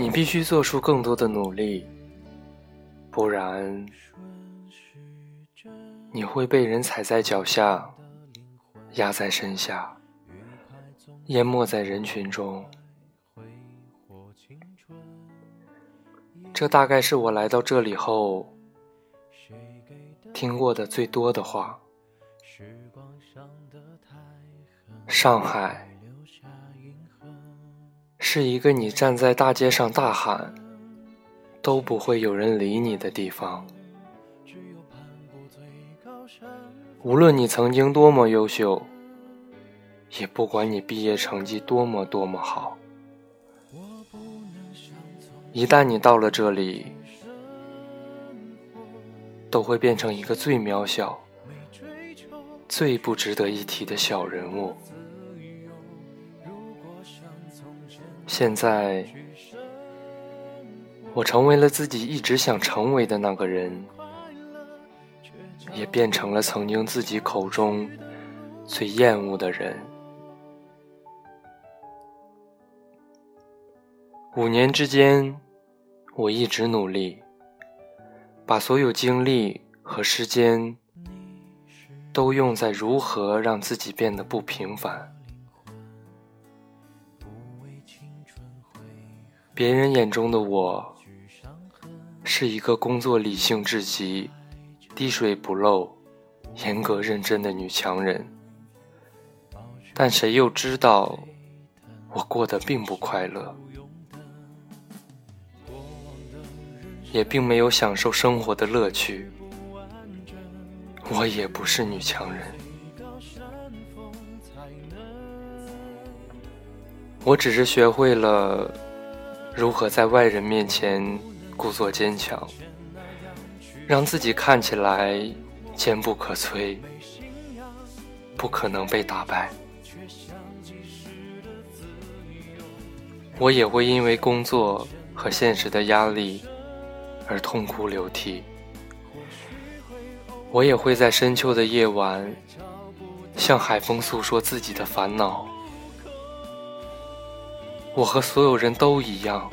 你必须做出更多的努力，不然你会被人踩在脚下，压在身下，淹没在人群中。这大概是我来到这里后听过的最多的话。上海。是一个你站在大街上大喊都不会有人理你的地方。无论你曾经多么优秀，也不管你毕业成绩多么多么好，一旦你到了这里，都会变成一个最渺小、最不值得一提的小人物。现在，我成为了自己一直想成为的那个人，也变成了曾经自己口中最厌恶的人。五年之间，我一直努力，把所有精力和时间都用在如何让自己变得不平凡。别人眼中的我，是一个工作理性至极、滴水不漏、严格认真的女强人。但谁又知道，我过得并不快乐，也并没有享受生活的乐趣。我也不是女强人，我只是学会了。如何在外人面前故作坚强，让自己看起来坚不可摧，不可能被打败？我也会因为工作和现实的压力而痛哭流涕。我也会在深秋的夜晚向海风诉说自己的烦恼。我和所有人都一样，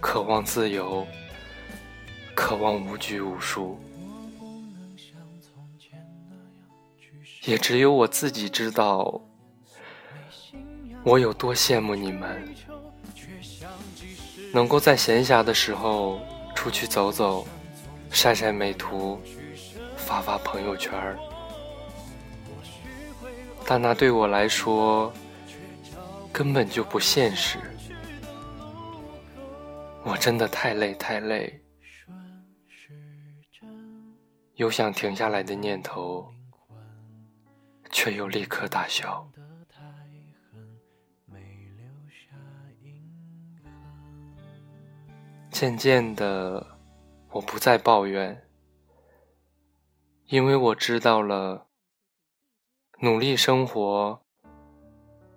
渴望自由，渴望无拘无束。也只有我自己知道，我有多羡慕你们，能够在闲暇的时候出去走走，晒晒美图，发发朋友圈但那对我来说。根本就不现实，我真的太累太累，有想停下来的念头，却又立刻打消。渐渐的，我不再抱怨，因为我知道了，努力生活。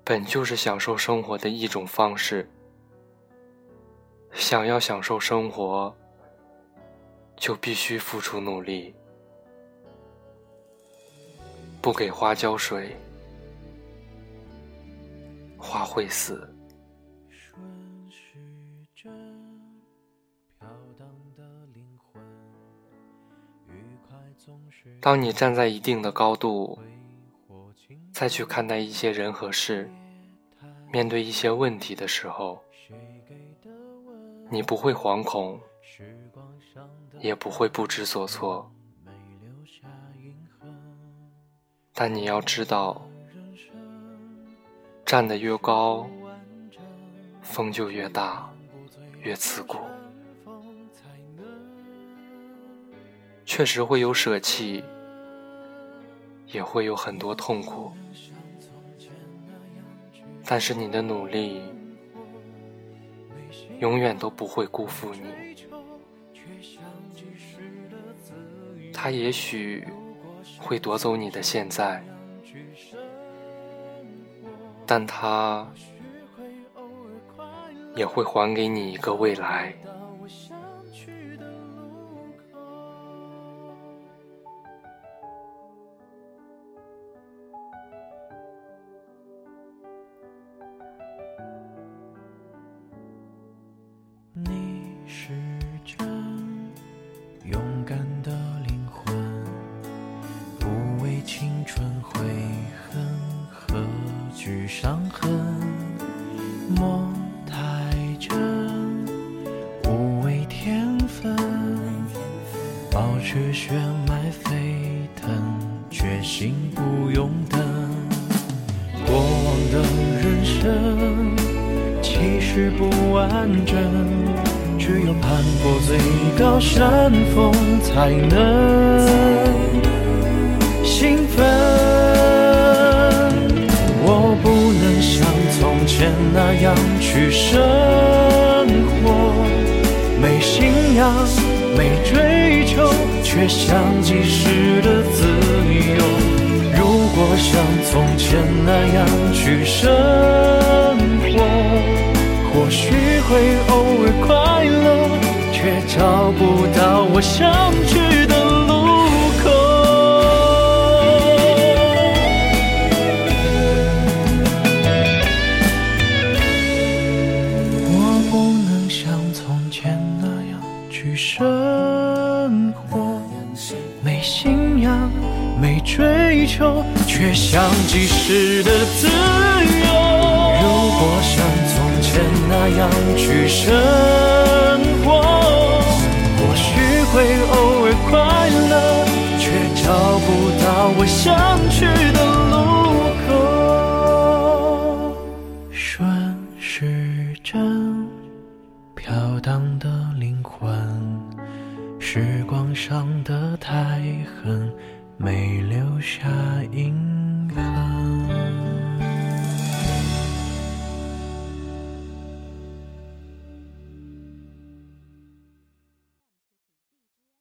本就是享受生活的一种方式。想要享受生活，就必须付出努力。不给花浇水，花会死。当你站在一定的高度，再去看待一些人和事。面对一些问题的时候，你不会惶恐，也不会不知所措。但你要知道，站得越高，风就越大，越刺骨。确实会有舍弃，也会有很多痛苦。但是你的努力永远都不会辜负你。他也许会夺走你的现在，但他也会还给你一个未来。却血脉沸腾，决心不用等。过往的人生其实不完整，只有攀过最高山峰才能兴奋。我不能像从前那样去生活，没信仰，没追求，却像即时的自由。如果像从前那样去生活，或许会偶尔快乐，却找不到我想去却像即时的自由。如果像从前那样去生活，或许会偶尔快乐，却找不到我想去的路口。顺时针飘荡的灵魂，时光上的太狠没留下。